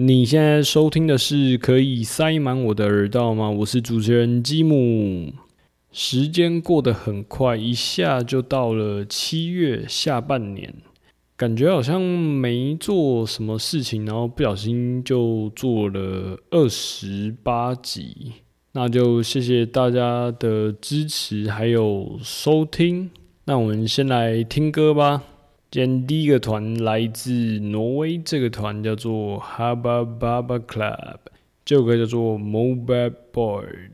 你现在收听的是可以塞满我的耳道吗？我是主持人吉姆。时间过得很快，一下就到了七月下半年，感觉好像没做什么事情，然后不小心就做了二十八集。那就谢谢大家的支持还有收听。那我们先来听歌吧。今天第一个团来自挪威，这个团叫做 Haba Baba Club，这首歌叫做 Mobile Board。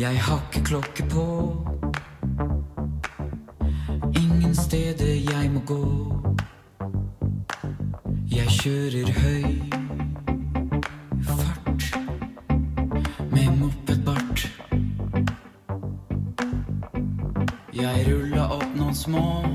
Jeg har klokke på. Ingen steder jeg må gå. Jeg kjører høy fart med mopedbart. Jeg ruller opp noen små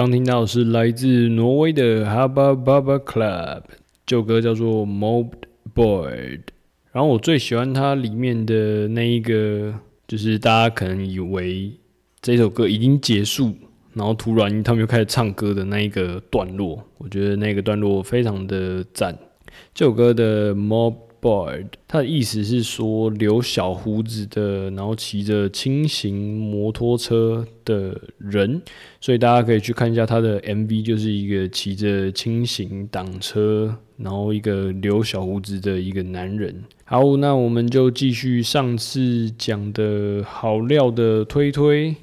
刚听到是来自挪威的 Haba Baba Club，这首歌叫做 Mobbed Board。然后我最喜欢它里面的那一个，就是大家可能以为这首歌已经结束，然后突然他们又开始唱歌的那一个段落，我觉得那个段落非常的赞。这首歌的 Mob Board，它的意思是说留小胡子的，然后骑着轻型摩托车的人，所以大家可以去看一下他的 MV，就是一个骑着轻型挡车，然后一个留小胡子的一个男人。好，那我们就继续上次讲的好料的推推，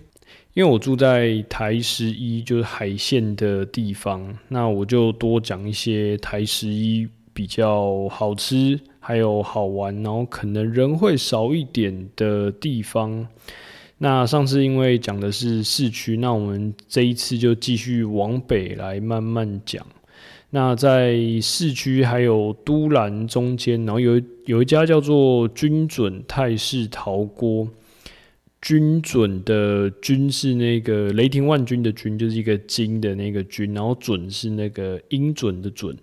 因为我住在台十一，就是海线的地方，那我就多讲一些台十一比较好吃，还有好玩，然后可能人会少一点的地方。那上次因为讲的是市区，那我们这一次就继续往北来慢慢讲。那在市区还有都兰中间，然后有有一家叫做军准泰式陶锅。军准的军是那个雷霆万钧的军，就是一个金的那个军，然后准是那个鹰准的准，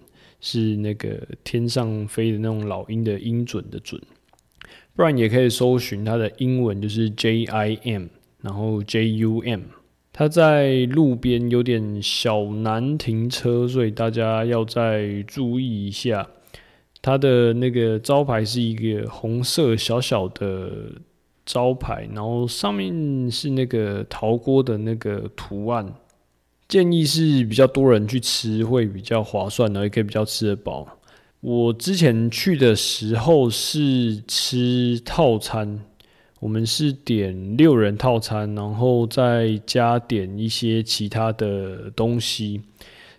是那个天上飞的那种老鹰的鹰准的准。不然也可以搜寻它的英文，就是 J I M，然后 J U M。它在路边有点小难停车，所以大家要再注意一下。它的那个招牌是一个红色小小的招牌，然后上面是那个陶锅的那个图案。建议是比较多人去吃会比较划算的，也可以比较吃得饱。我之前去的时候是吃套餐。我们是点六人套餐，然后再加点一些其他的东西，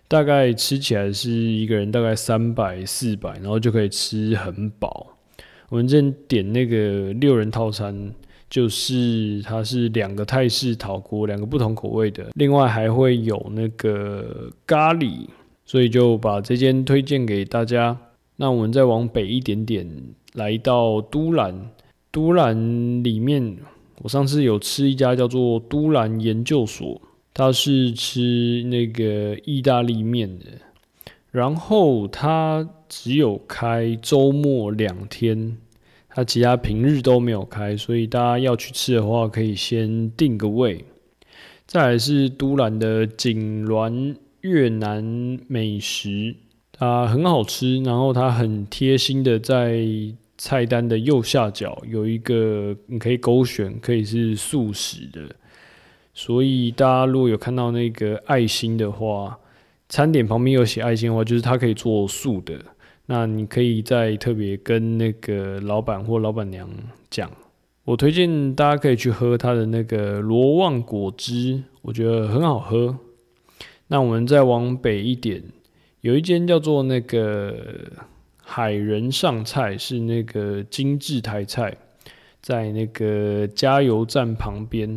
大概吃起来是一个人大概三百四百，然后就可以吃很饱。我们这点那个六人套餐，就是它是两个泰式陶锅，两个不同口味的，另外还会有那个咖喱，所以就把这间推荐给大家。那我们再往北一点点，来到都兰。都兰里面，我上次有吃一家叫做都兰研究所，它是吃那个意大利面的，然后它只有开周末两天，它其他平日都没有开，所以大家要去吃的话，可以先定个位。再来是都兰的锦銮越南美食，它很好吃，然后它很贴心的在。菜单的右下角有一个你可以勾选，可以是素食的。所以大家如果有看到那个爱心的话，餐点旁边有写爱心的话，就是它可以做素的。那你可以再特别跟那个老板或老板娘讲，我推荐大家可以去喝他的那个罗旺果汁，我觉得很好喝。那我们再往北一点，有一间叫做那个。海人上菜是那个精致台菜，在那个加油站旁边，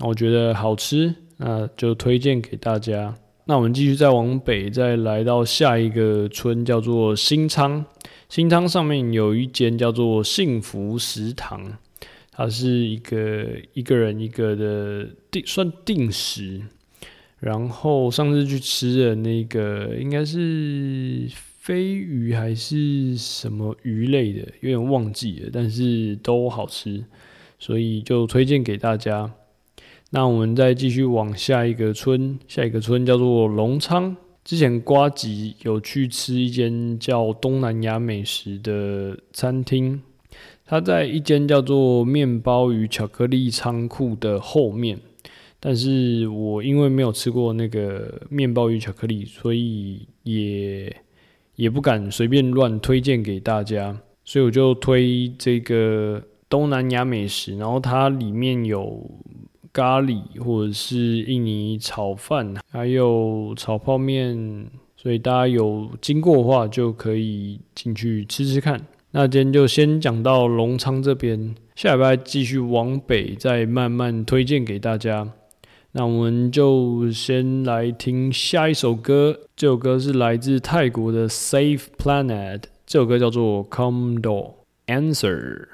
我觉得好吃，那就推荐给大家。那我们继续再往北，再来到下一个村，叫做新仓。新仓上面有一间叫做幸福食堂，它是一个一个人一个的定算定时。然后上次去吃的那个应该是。飞鱼还是什么鱼类的，有点忘记了，但是都好吃，所以就推荐给大家。那我们再继续往下一个村，下一个村叫做隆昌。之前瓜吉有去吃一间叫东南亚美食的餐厅，它在一间叫做面包与巧克力仓库的后面。但是我因为没有吃过那个面包与巧克力，所以也。也不敢随便乱推荐给大家，所以我就推这个东南亚美食，然后它里面有咖喱或者是印尼炒饭，还有炒泡面，所以大家有经过的话就可以进去吃吃看。那今天就先讲到隆昌这边，下礼拜继续往北再慢慢推荐给大家。那我们就先来听下一首歌，这首歌是来自泰国的 Safe Planet，这首歌叫做 Come Do Answer。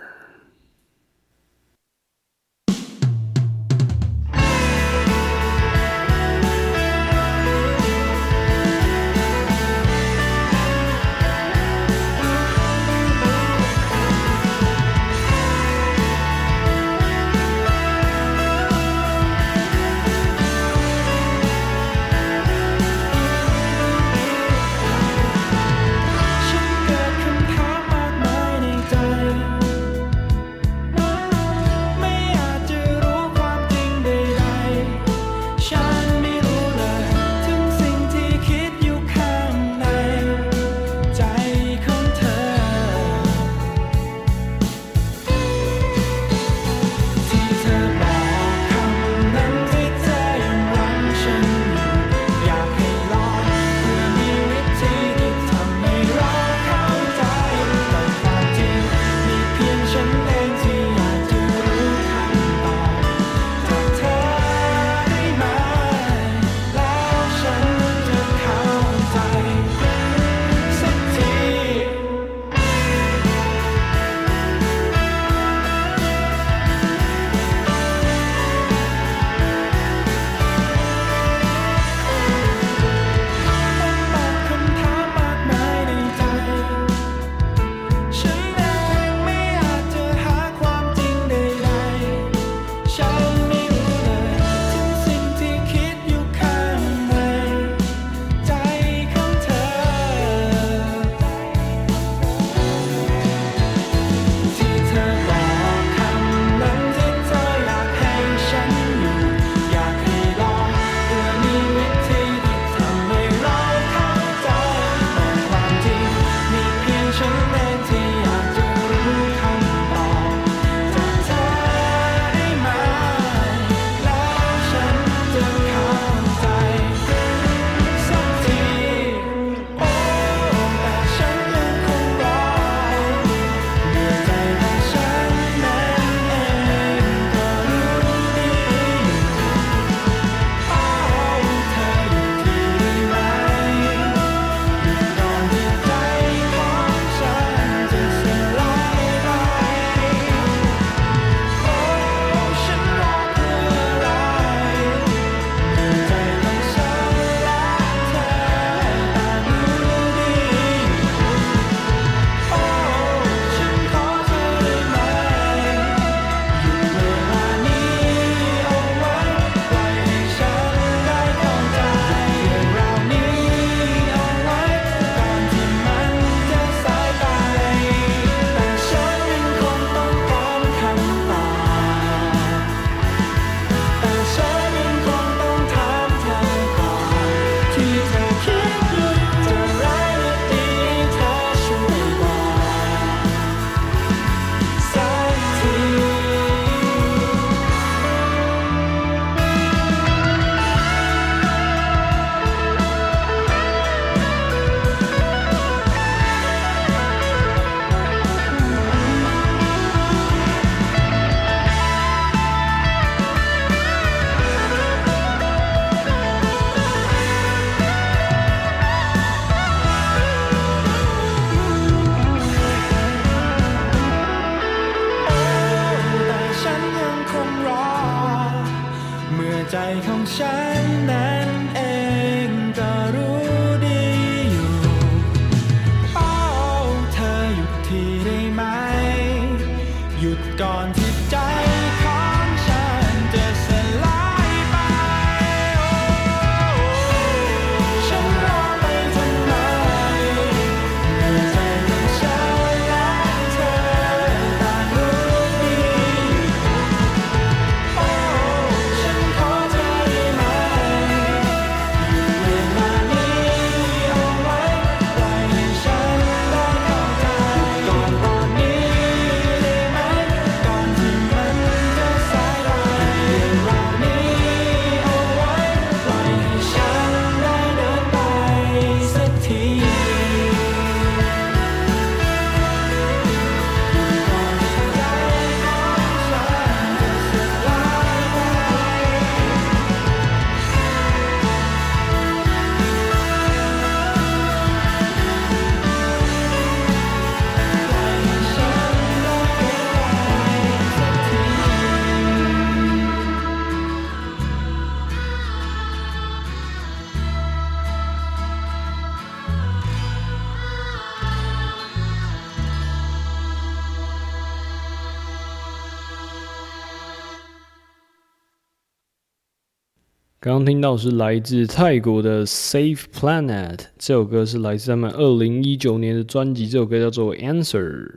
刚刚听到是来自泰国的 Safe Planet，这首歌是来自他们二零一九年的专辑，这首歌叫做 Answer。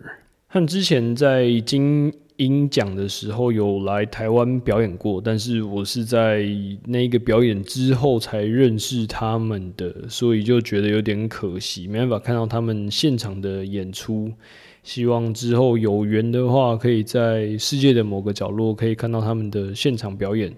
和之前在金鹰奖的时候有来台湾表演过，但是我是在那个表演之后才认识他们的，所以就觉得有点可惜，没办法看到他们现场的演出。希望之后有缘的话，可以在世界的某个角落可以看到他们的现场表演。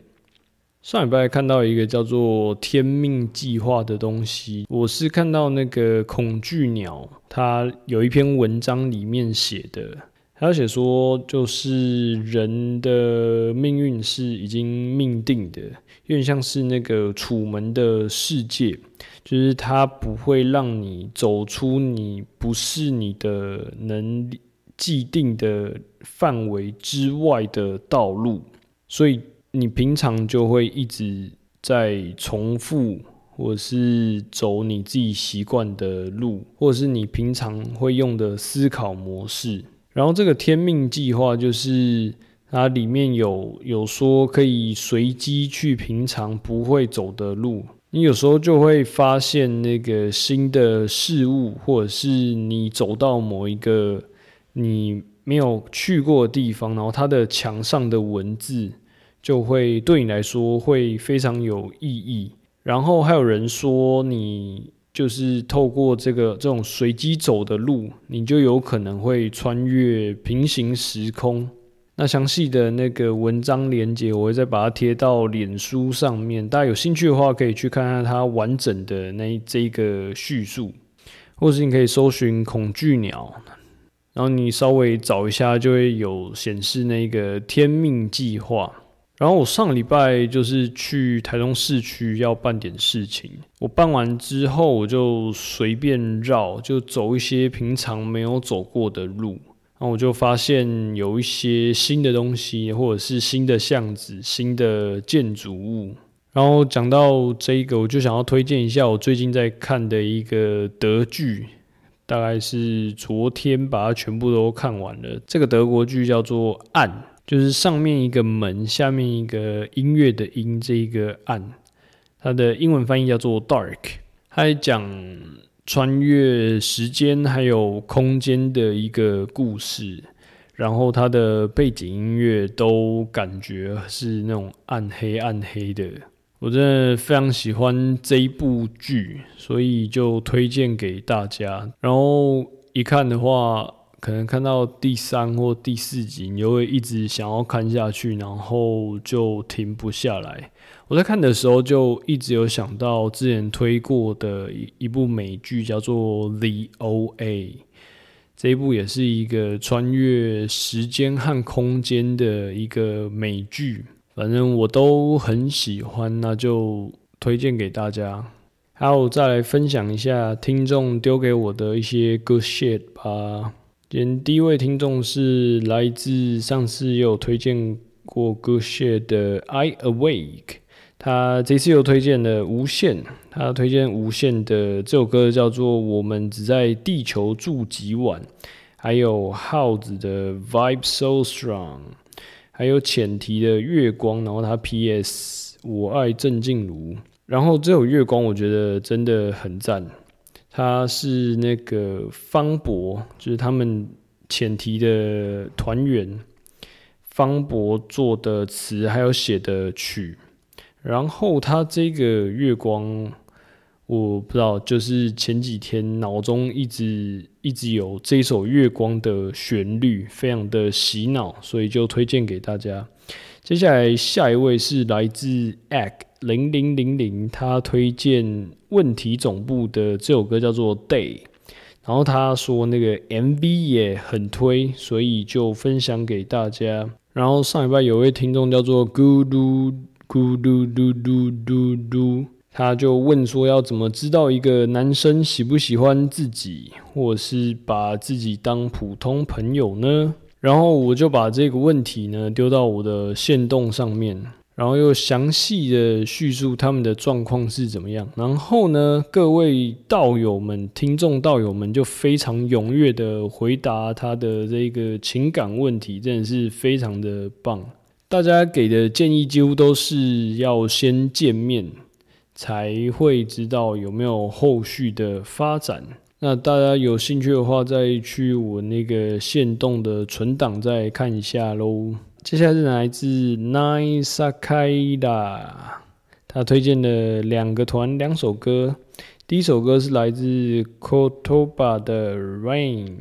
上礼拜看到一个叫做“天命计划”的东西，我是看到那个恐惧鸟，它有一篇文章里面写的，他写说就是人的命运是已经命定的，有点像是那个楚门的世界。就是它不会让你走出你不是你的能既定的范围之外的道路，所以你平常就会一直在重复，或者是走你自己习惯的路，或者是你平常会用的思考模式。然后这个天命计划就是它里面有有说可以随机去平常不会走的路。你有时候就会发现那个新的事物，或者是你走到某一个你没有去过的地方，然后它的墙上的文字就会对你来说会非常有意义。然后还有人说，你就是透过这个这种随机走的路，你就有可能会穿越平行时空。那详细的那个文章连接，我会再把它贴到脸书上面。大家有兴趣的话，可以去看看它完整的那这个叙述，或是你可以搜寻“恐惧鸟”，然后你稍微找一下，就会有显示那个天命计划。然后我上礼拜就是去台中市区要办点事情，我办完之后，我就随便绕，就走一些平常没有走过的路。然后我就发现有一些新的东西，或者是新的巷子、新的建筑物。然后讲到这个，我就想要推荐一下我最近在看的一个德剧，大概是昨天把它全部都看完了。这个德国剧叫做《暗》，就是上面一个门，下面一个音乐的音，这一个暗，它的英文翻译叫做 Dark，它还讲。穿越时间还有空间的一个故事，然后它的背景音乐都感觉是那种暗黑暗黑的，我真的非常喜欢这一部剧，所以就推荐给大家。然后一看的话，可能看到第三或第四集，你就会一直想要看下去，然后就停不下来。我在看的时候就一直有想到之前推过的一一部美剧，叫做《The O.A.》。这一部也是一个穿越时间和空间的一个美剧，反正我都很喜欢，那就推荐给大家。还有再来分享一下听众丢给我的一些 good shit 吧。今天第一位听众是来自上次也有推荐过歌 shit 的 I Awake。他这次又推荐了《无限》，他推荐《无限》的这首歌叫做《我们只在地球住几晚》，还有耗子的《Vibe So Strong》，还有浅提的《月光》，然后他 P.S. 我爱郑静茹，然后这首《月光》我觉得真的很赞，他是那个方博，就是他们浅提的团员，方博做的词还有写的曲。然后他这个月光，我不知道，就是前几天脑中一直一直有这首月光的旋律，非常的洗脑，所以就推荐给大家。接下来下一位是来自 Egg 零零零零，他推荐问题总部的这首歌叫做 Day，然后他说那个 MV 也很推，所以就分享给大家。然后上礼拜有位听众叫做 Good。咕嘟嘟嘟嘟嘟，他就问说：“要怎么知道一个男生喜不喜欢自己，或是把自己当普通朋友呢？”然后我就把这个问题呢丢到我的线动上面，然后又详细的叙述他们的状况是怎么样。然后呢，各位道友们、听众道友们就非常踊跃的回答他的这个情感问题，真的是非常的棒。大家给的建议几乎都是要先见面，才会知道有没有后续的发展。那大家有兴趣的话，再去我那个线动的存档再看一下喽。接下来是来自 Nine Sakaida，他推荐的两个团两首歌。第一首歌是来自 Kotoba 的 Rain，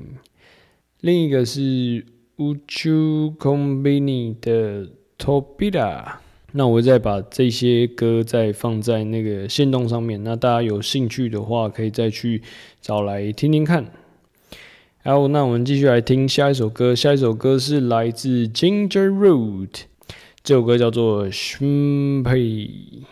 另一个是 Uchu Kombini 的 Tobita。那我再把这些歌再放在那个线动上面，那大家有兴趣的话，可以再去找来听听看。好，那我们继续来听下一首歌。下一首歌是来自 Ginger Root，这首歌叫做《Shumpei》。I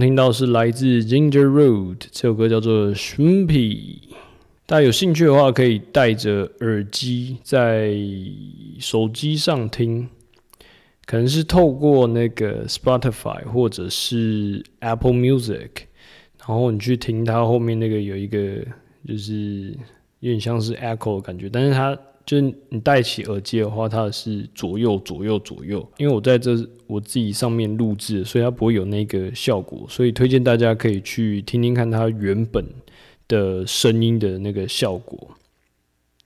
听到是来自 Ginger Road 这首歌叫做 Shumpy。大家有兴趣的话，可以戴着耳机在手机上听，可能是透过那个 Spotify 或者是 Apple Music，然后你去听它后面那个有一个就是有点像是 echo 的感觉，但是它就是你戴起耳机的话，它是左右左右左右。因为我在这我自己上面录制，所以它不会有那个效果，所以推荐大家可以去听听看它原本的声音的那个效果。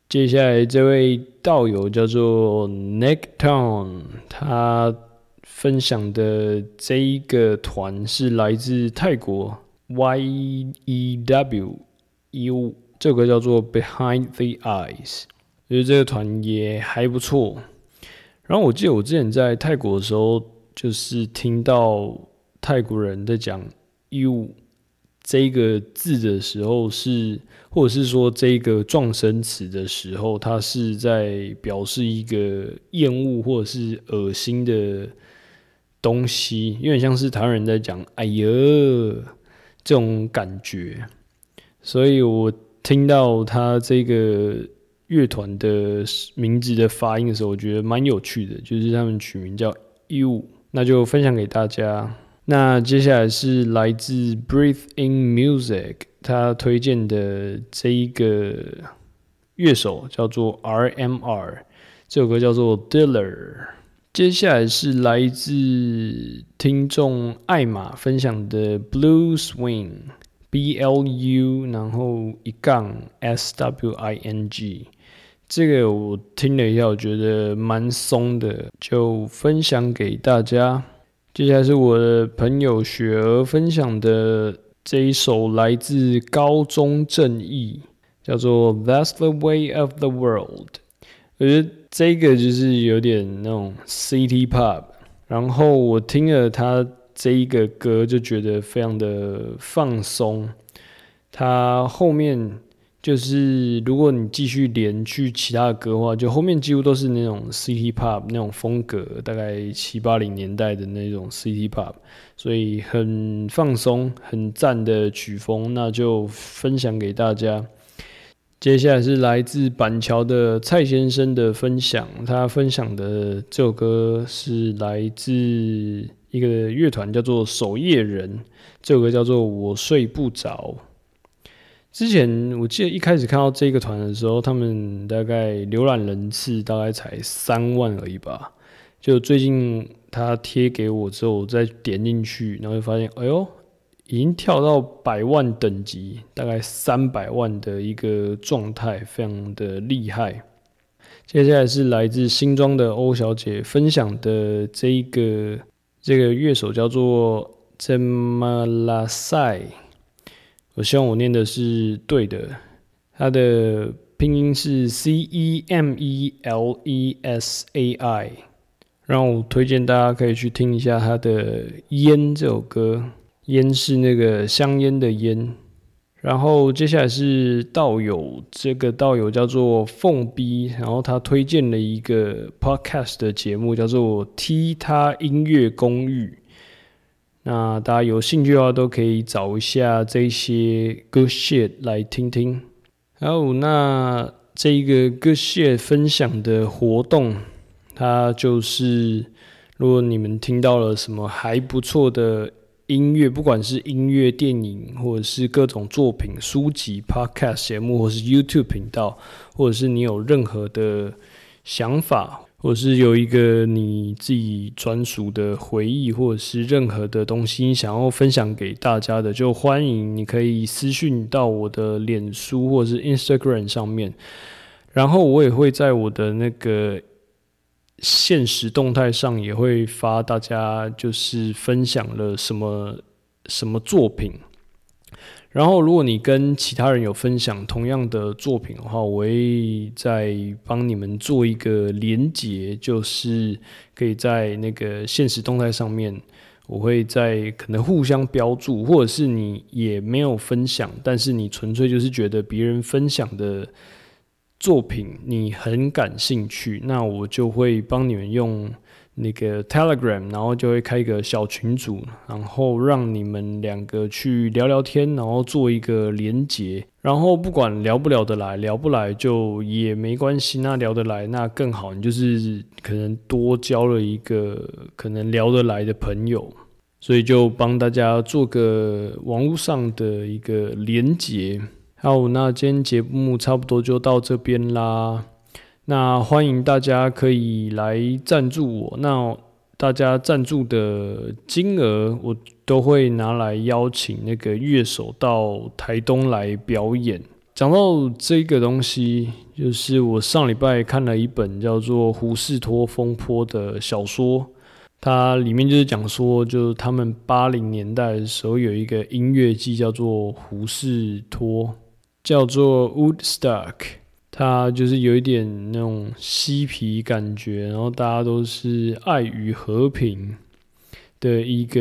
接下来这位道友叫做 Necktown，他分享的这一个团是来自泰国 YEW U，这首歌叫做 Behind the Eyes，觉得这个团也还不错。然后我记得我之前在泰国的时候，就是听到泰国人在讲 “you” 这个字的时候是，或者是说这个撞声词的时候，它是在表示一个厌恶或者是恶心的东西，有点像是台湾人在讲“哎呀”这种感觉。所以我听到他这个乐团的名字的发音的时候，我觉得蛮有趣的，就是他们取名叫 U，那就分享给大家。那接下来是来自 Breathe In Music，他推荐的这一个乐手叫做 RMR，这首歌叫做 Diller。接下来是来自听众艾玛分享的 Blue Swing，B L U，然后一杠 S W I N G。这个我听了一下，我觉得蛮松的，就分享给大家。接下来是我的朋友雪儿分享的这一首来自高中正义，叫做《That's the Way of the World》。我觉得这个就是有点那种 City Pop，然后我听了他这一个歌，就觉得非常的放松。他后面就是如果你继续连去其他的歌的话，就后面几乎都是那种 City Pop 那种风格，大概七八零年代的那种 City Pop，所以很放松、很赞的曲风，那就分享给大家。接下来是来自板桥的蔡先生的分享，他分享的这首歌是来自一个乐团叫做守夜人，这首歌叫做《我睡不着》。之前我记得一开始看到这个团的时候，他们大概浏览人次大概才三万而已吧。就最近他贴给我之后，我再点进去，然后就发现，哎呦，已经跳到百万等级，大概三百万的一个状态，非常的厉害。接下来是来自新庄的欧小姐分享的这一个这个乐手叫做 z e m a l a s a i 我希望我念的是对的，它的拼音是 C E M E L E S A I。让我推荐大家可以去听一下他的《烟》这首歌，烟是那个香烟的烟。然后接下来是道友，这个道友叫做凤逼，然后他推荐了一个 podcast 的节目，叫做《踢他音乐公寓》。那大家有兴趣的话，都可以找一下这些 good shit 来听听。还有，那这一个 good shit 分享的活动，它就是如果你们听到了什么还不错的音乐，不管是音乐、电影，或者是各种作品、书籍、podcast 节目，或是 YouTube 频道，或者是你有任何的想法。或是有一个你自己专属的回忆，或者是任何的东西想要分享给大家的，就欢迎你可以私讯到我的脸书或者是 Instagram 上面，然后我也会在我的那个现实动态上也会发大家就是分享了什么什么作品。然后，如果你跟其他人有分享同样的作品的话，我会再帮你们做一个连结，就是可以在那个现实动态上面，我会在可能互相标注，或者是你也没有分享，但是你纯粹就是觉得别人分享的作品你很感兴趣，那我就会帮你们用。那个 Telegram，然后就会开一个小群组，然后让你们两个去聊聊天，然后做一个连结，然后不管聊不聊得来，聊不来就也没关系，那聊得来那更好，你就是可能多交了一个可能聊得来的朋友，所以就帮大家做个网络上的一个连结。好，那今天节目差不多就到这边啦。那欢迎大家可以来赞助我，那大家赞助的金额我都会拿来邀请那个乐手到台东来表演。讲到这个东西，就是我上礼拜看了一本叫做《胡士托风波》的小说，它里面就是讲说，就是他们八零年代的时候有一个音乐季叫做胡士托，叫做 Woodstock。它就是有一点那种嬉皮感觉，然后大家都是爱与和平的一个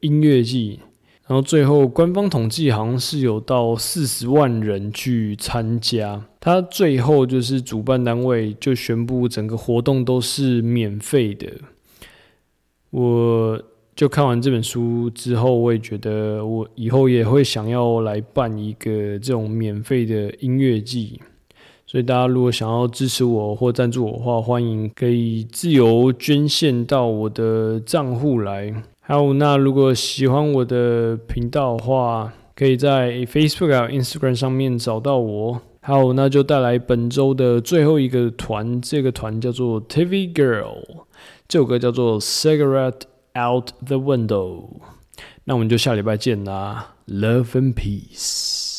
音乐季，然后最后官方统计好像是有到四十万人去参加，它最后就是主办单位就宣布整个活动都是免费的。我就看完这本书之后，我也觉得我以后也会想要来办一个这种免费的音乐季。所以大家如果想要支持我或赞助我的话，欢迎可以自由捐献到我的账户来。还有，那如果喜欢我的频道的话，可以在 Facebook 还有 Instagram 上面找到我。还有，那就带来本周的最后一个团，这个团叫做 TV Girl，这首歌叫做 Cigarette Out the Window。那我们就下礼拜见啦，Love and Peace。